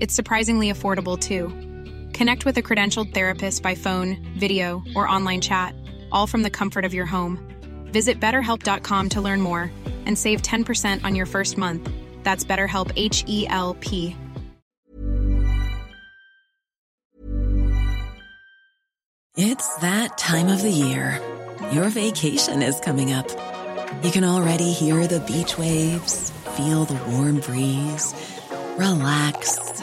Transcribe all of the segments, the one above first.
It's surprisingly affordable too. Connect with a credentialed therapist by phone, video, or online chat, all from the comfort of your home. Visit betterhelp.com to learn more and save 10% on your first month. That's BetterHelp H E L P. It's that time of the year. Your vacation is coming up. You can already hear the beach waves, feel the warm breeze, relax,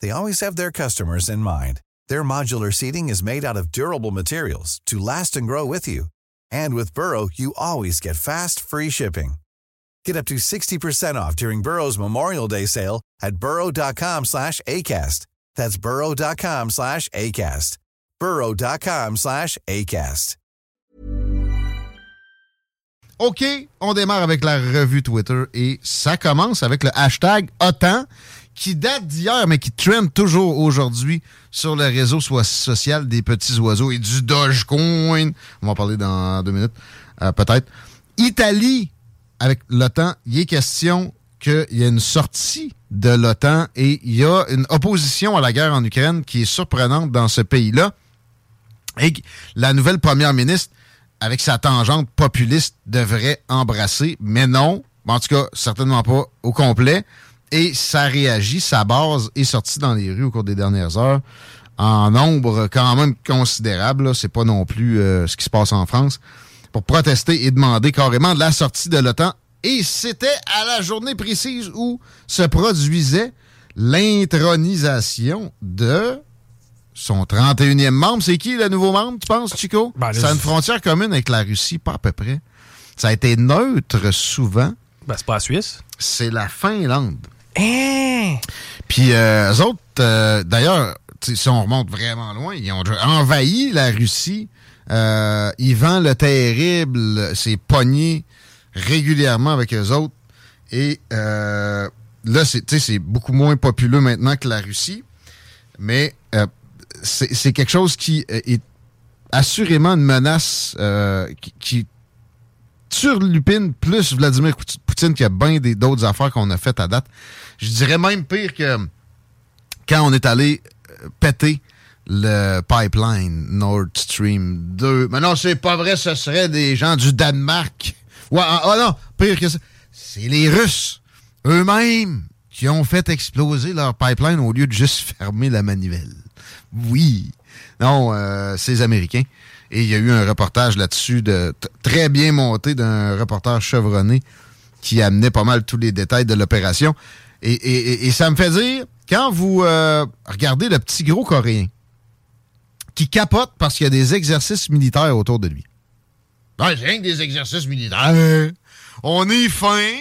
they always have their customers in mind. Their modular seating is made out of durable materials to last and grow with you. And with Burrow, you always get fast, free shipping. Get up to 60% off during Burrow's Memorial Day sale at burrow.com slash ACAST. That's burrow.com slash ACAST. burrow.com slash ACAST. OK, on démarre avec la revue Twitter et ça commence avec le hashtag autant qui date d'hier, mais qui trend toujours aujourd'hui sur le réseau social des petits oiseaux et du Dogecoin. On va en parler dans deux minutes, euh, peut-être. Italie, avec l'OTAN, il est question qu'il y a une sortie de l'OTAN et il y a une opposition à la guerre en Ukraine qui est surprenante dans ce pays-là. Et la nouvelle première ministre, avec sa tangente populiste, devrait embrasser, mais non, en tout cas, certainement pas au complet. Et ça réagit, sa base est sortie dans les rues au cours des dernières heures en nombre quand même considérable. C'est pas non plus euh, ce qui se passe en France pour protester et demander carrément la sortie de l'OTAN. Et c'était à la journée précise où se produisait l'intronisation de son 31e membre. C'est qui le nouveau membre, tu penses, Chico? Ben, C'est une frontière commune avec la Russie, pas à peu près. Ça a été neutre souvent. Ben, c'est pas la Suisse. C'est la Finlande. Puis euh, autres, euh, d'ailleurs, si on remonte vraiment loin, ils ont envahi la Russie. Euh, Ivan le Terrible s'est pogné régulièrement avec eux autres. Et euh, là, c'est beaucoup moins populeux maintenant que la Russie. Mais euh, c'est quelque chose qui est assurément une menace qui, qui surlupine plus Vladimir Qu'il y a bien d'autres affaires qu'on a faites à date. Je dirais même pire que quand on est allé euh, péter le pipeline Nord Stream 2. Mais non, c'est pas vrai, ce serait des gens du Danemark. Ouais, ah ah non, pire que ça. C'est les Russes eux-mêmes qui ont fait exploser leur pipeline au lieu de juste fermer la manivelle. Oui. Non, euh, c'est les Américains. Et il y a eu un reportage là-dessus de très bien monté d'un reporter chevronné qui amenait pas mal tous les détails de l'opération. Et, et- et- ça me fait dire, quand vous euh, regardez le petit gros coréen qui capote parce qu'il y a des exercices militaires autour de lui. C'est rien que des exercices militaires. On est fin.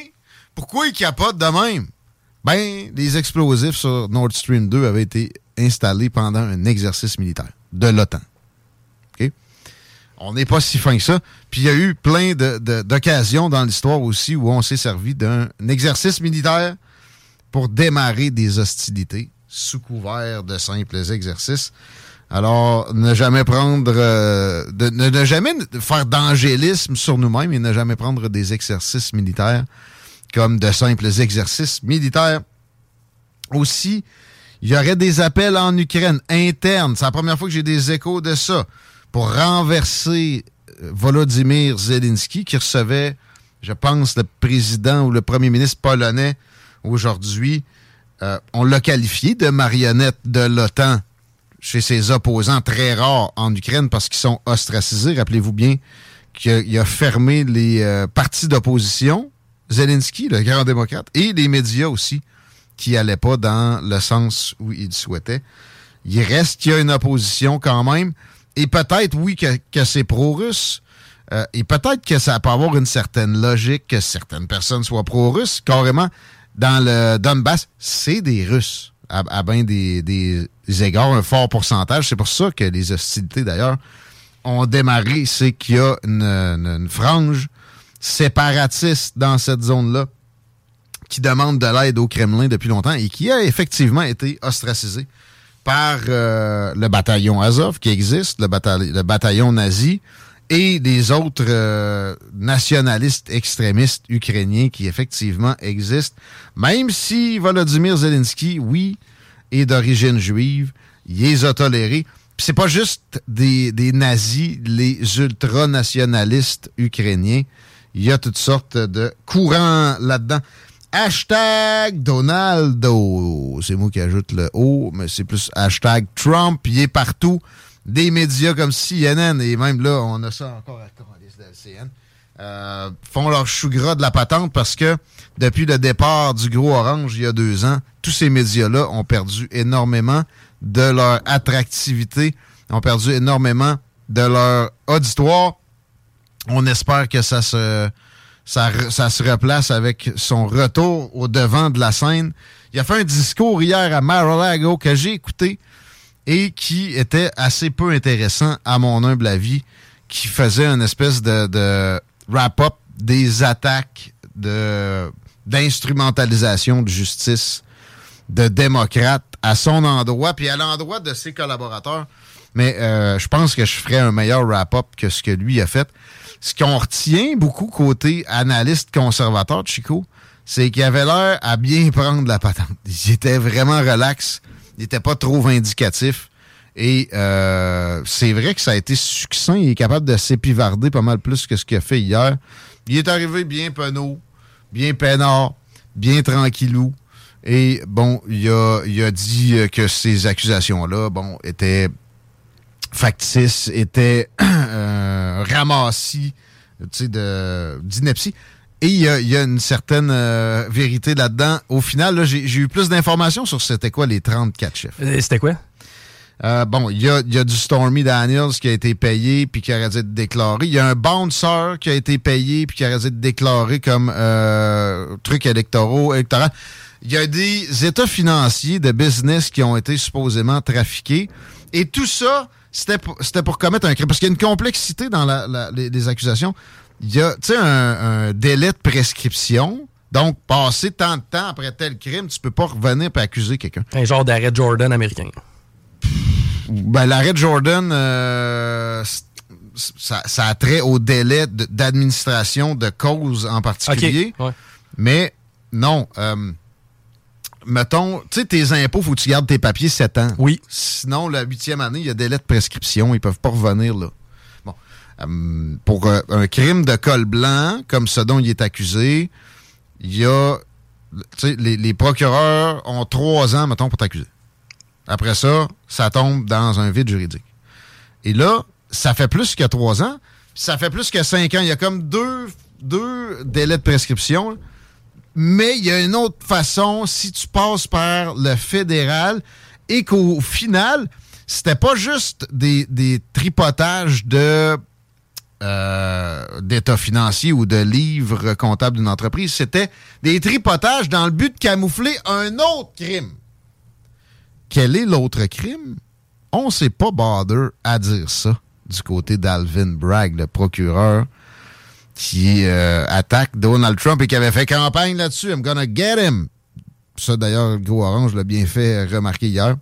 Pourquoi il capote de même? Ben, les explosifs sur Nord Stream 2 avaient été installés pendant un exercice militaire de l'OTAN. On n'est pas si fin que ça. Puis il y a eu plein d'occasions dans l'histoire aussi où on s'est servi d'un exercice militaire pour démarrer des hostilités sous couvert de simples exercices. Alors, ne jamais prendre, euh, de, ne, jamais faire d'angélisme sur nous-mêmes et ne jamais prendre des exercices militaires comme de simples exercices militaires. Aussi, il y aurait des appels en Ukraine internes. C'est la première fois que j'ai des échos de ça pour renverser euh, Volodymyr Zelensky qui recevait, je pense, le président ou le premier ministre polonais aujourd'hui. Euh, on l'a qualifié de marionnette de l'OTAN chez ses opposants très rares en Ukraine parce qu'ils sont ostracisés. Rappelez-vous bien qu'il a, fermé les euh, partis d'opposition, Zelensky, le grand démocrate, et les médias aussi, qui n'allaient pas dans le sens où il souhaitait. Il reste qu'il y a une opposition quand même, et peut-être, oui, que, c'est pro-russe, euh, et peut-être que ça peut avoir une certaine logique que certaines personnes soient pro-russes, carrément. Dans le Donbass, c'est des Russes à, bien des, des, égards, un fort pourcentage. C'est pour ça que les hostilités, d'ailleurs, ont démarré. C'est qu'il y a une, frange séparatiste dans cette zone-là qui demande de l'aide au Kremlin depuis longtemps et qui a effectivement été ostracisée par euh, le bataillon Azov qui existe, le, bataillon nazi, et des autres euh, nationalistes extrémistes ukrainiens qui effectivement existent, même si Volodymyr Zelensky, oui, est d'origine juive, il les a tolérés. C'est pas juste des, des nazis, les ultranationalistes ukrainiens. Il y a toutes sortes de courants là-dedans. Hashtag Donaldo. C'est moi qui ajoute le O, mais c'est plus hashtag Trump. Il est partout des médias comme CNN, et même là, on a ça encore à LCN, euh, font leur chou gras de la patente parce que depuis le départ du gros orange il y a deux ans, tous ces médias-là ont perdu énormément de leur attractivité, ont perdu énormément de leur auditoire. On espère que ça se, ça, se replace avec son retour au devant de la scène. Il a fait un discours hier à Mar-a-Lago que j'ai écouté et qui était assez peu intéressant à mon humble avis, qui faisait une espèce de, wrap-up des attaques d'instrumentalisation de justice de démocrates à son endroit, puis à l'endroit de ses collaborateurs. Mais euh, je pense que je ferais un meilleur wrap-up que ce que lui a fait. Ce qu'on retient beaucoup côté analyste conservateur Chico, c'est qu'il avait l'air à bien prendre la patente. Il était vraiment relax il n'était pas trop vindicatif. Et euh, c'est vrai que ça a été succinct. Il est capable de s'épivarder pas mal plus que ce qu'il a fait hier. Il est arrivé bien penaud, bien peinard, bien tranquillou. Et bon, il a, il a dit que ces accusations-là, bon, étaient factices, étaient euh, ramassis, tu sais, d'ineptie. Et il y, a, une certaine euh, vérité là-dedans. Au final, j'ai eu plus d'informations sur c'était quoi les 34 chiffres. Euh, c'était quoi? Euh, bon, il y a, du Stormy Daniels qui a été payé puis qui a dû être déclaré. Il y a un bouncer qui a été payé puis qui a dû être déclaré comme truc électoraux, électoral. Il y a des états financiers de business qui ont été supposément trafiqués. Et tout ça, c'était pour, pour commettre un crime. Parce qu'il y a une complexité dans les accusations il y a un, délai de prescription. Donc, passer tant de temps après tel crime, tu peux pas revenir et accuser quelqu'un. Un genre d'arrêt Jordan américain. Ben, l'arrêt Jordan, euh, ça, a trait au délai d'administration de, cause en particulier. Mais non. Euh, mettons, tu sais, tes impôts, faut que tu gardes tes papiers 7 ans. Oui. Sinon, la huitième année, il y a délai de prescription. Ils peuvent pas revenir là. Euh, pour euh, un crime de col blanc, comme ce dont il est accusé, il y a. Les, les procureurs ont trois ans, mettons, pour t'accuser. Après ça, ça tombe dans un vide juridique. Et là, ça fait plus que trois ans, ça fait plus que cinq ans. Il y a comme deux, deux délais de prescription. Mais il y a une autre façon si tu passes par le fédéral et qu'au final, c'était pas juste des, tripotages de euh, d'état financier ou de livres comptables d'une entreprise. C'était des tripotages dans le but de camoufler un autre crime. Quel est l'autre crime? On ne sait pas bother à dire ça du côté d'Alvin Bragg, le procureur qui euh, attaque Donald Trump et qui avait fait campagne là-dessus. I'm gonna get him. Ça, d'ailleurs, le gros orange l'a bien fait remarquer hier.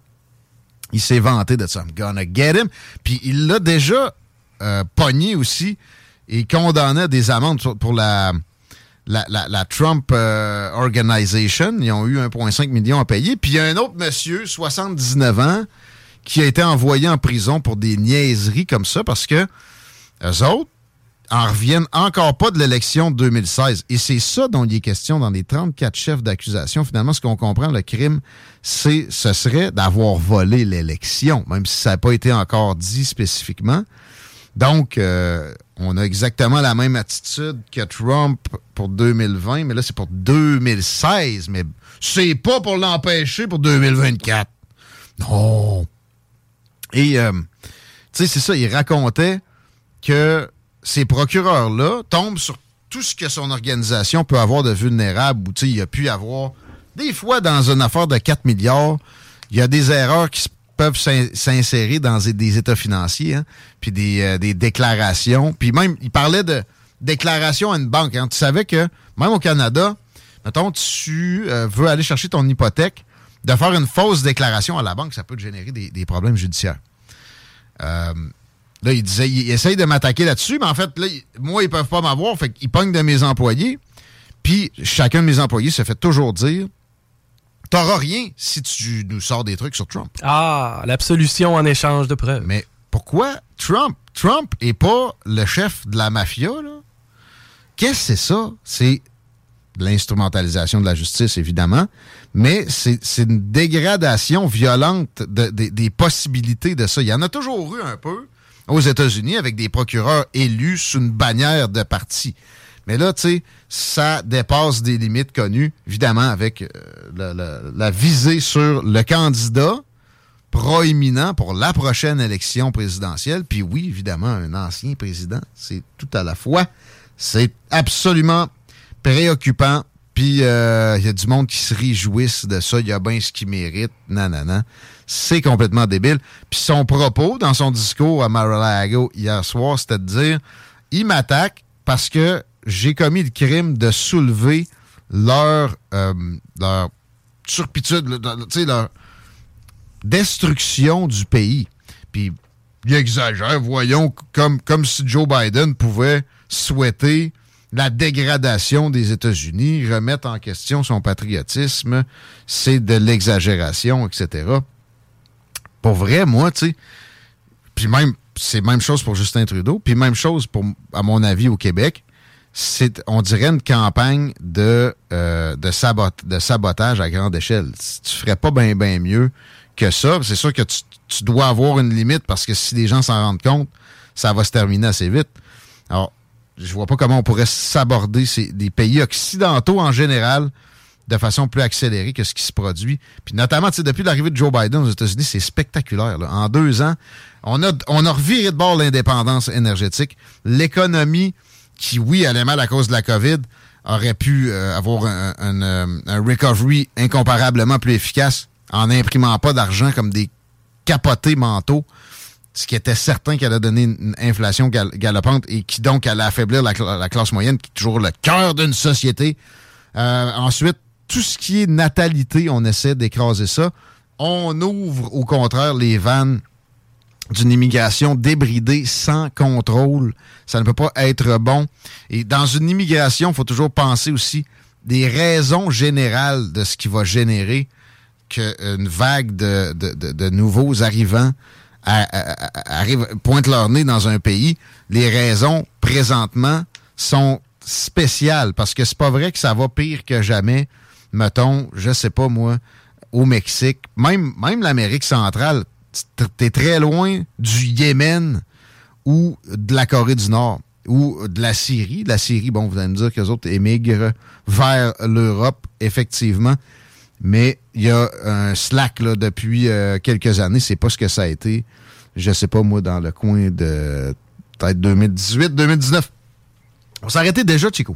Il s'est vanté de ça. I'm gonna get him. Puis il l'a déjà euh, pogné aussi et condamné des amendes pour la, la, Trump euh, Organization. Ils ont eu 1,5 million à payer. Puis il y a un autre monsieur, 79 ans, qui a été envoyé en prison pour des niaiseries comme ça parce que eux autres, en reviennent encore pas de l'élection de 2016. Et c'est ça dont il est question dans les 34 chefs d'accusation. Finalement, ce qu'on comprend, le crime, c'est, ce serait d'avoir volé l'élection, même si ça n'a pas été encore dit spécifiquement. Donc, euh, on a exactement la même attitude que Trump pour 2020, mais là, c'est pour 2016. Mais c'est pas pour l'empêcher pour 2024. Non. Et, euh, tu sais, c'est ça, il racontait que ces procureurs-là tombent sur tout ce que son organisation peut avoir de vulnérable, ou il a pu avoir, des fois, dans une affaire de 4 milliards, il y a des erreurs qui peuvent s'insérer dans des états financiers, hein, puis euh, des, déclarations. Puis même, il parlait de déclaration à une banque. Hein. Tu savais que, même au Canada, mettons, tu euh, veux aller chercher ton hypothèque, de faire une fausse déclaration à la banque, ça peut te générer des, problèmes judiciaires. Euh, Là, il disait, il essaye de m'attaquer là-dessus, mais en fait, là, moi, ils peuvent pas m'avoir, fait qu'ils pognent de mes employés. Puis, chacun de mes employés se fait toujours dire T'auras rien si tu nous sors des trucs sur Trump. Ah, l'absolution en échange de preuves. Mais pourquoi Trump? Trump est pas le chef de la mafia, là. Qu'est-ce que c'est ça? C'est l'instrumentalisation de la justice, évidemment, mais c'est une dégradation violente des possibilités de ça. Il y en a toujours eu un peu, aux États-Unis avec des procureurs élus sous une bannière de parti. Mais là, tu sais, ça dépasse des limites connues, évidemment, avec euh, la, visée sur le candidat proéminent pour la prochaine élection présidentielle. Puis oui, évidemment, un ancien président, c'est tout à la fois. C'est absolument préoccupant. Puis euh, il y a du monde qui se réjouisse de ça. Il y a bien ce qu'il mérite. Non, non, non. C'est complètement débile. Puis son propos dans son discours à Mar-a-Lago hier soir, c'était de dire il m'attaque parce que j'ai commis le crime de soulever leur, euh, leur turpitude, leur destruction du pays. Puis il exagère, voyons, comme, comme si Joe Biden pouvait souhaiter la dégradation des États-Unis, remettre en question son patriotisme, c'est de l'exagération, etc pour vrai, moi, tu sais, puis même, c'est même chose pour Justin Trudeau, puis même chose à mon avis, au Québec, c'est, on dirait une campagne de, euh, sabotage à grande échelle. Tu ferais pas bien, mieux que ça. C'est sûr que tu, tu, dois avoir une limite parce que si les gens s'en rendent compte, ça va se terminer assez vite. Alors, je vois pas comment on pourrait s'aborder des pays occidentaux en général de façon plus accélérée que ce qui se produit. Puis notamment, depuis l'arrivée de Joe Biden aux États-Unis, c'est spectaculaire. En deux ans, on a, on a reviré de bord l'indépendance énergétique. L'économie, qui, oui, allait mal à cause de la COVID, aurait pu euh, avoir un, euh, un, recovery incomparablement plus efficace en n'imprimant pas d'argent comme des capotés mentaux, ce qui était certain qu'elle allait donner une inflation galopante et qui donc allait affaiblir la, classe moyenne, qui est toujours le cœur d'une société. Euh, ensuite, tout ce qui est natalité, on essaie d'écraser ça. On ouvre au contraire les vannes d'une immigration débridée sans contrôle. Ça ne peut pas être bon. Et dans une immigration, il faut toujours penser aussi des raisons générales de ce qui va générer qu'une vague de, nouveaux arrivants arrive, pointe leur nez dans un pays. Les raisons, présentement, sont spéciales parce que c'est pas vrai que ça va pire que jamais mettons, je sais pas moi, au Mexique, même, l'Amérique centrale, t'es très loin du Yémen ou de la Corée du Nord ou de la Syrie. La Syrie, bon, vous allez me dire que les autres émigrent vers l'Europe, effectivement. Mais il y a un slack là, depuis euh, quelques années. C'est pas ce que ça a été, je sais pas moi, dans le coin de peut-être 2018, 2019. On s'arrêtait déjà, Chico.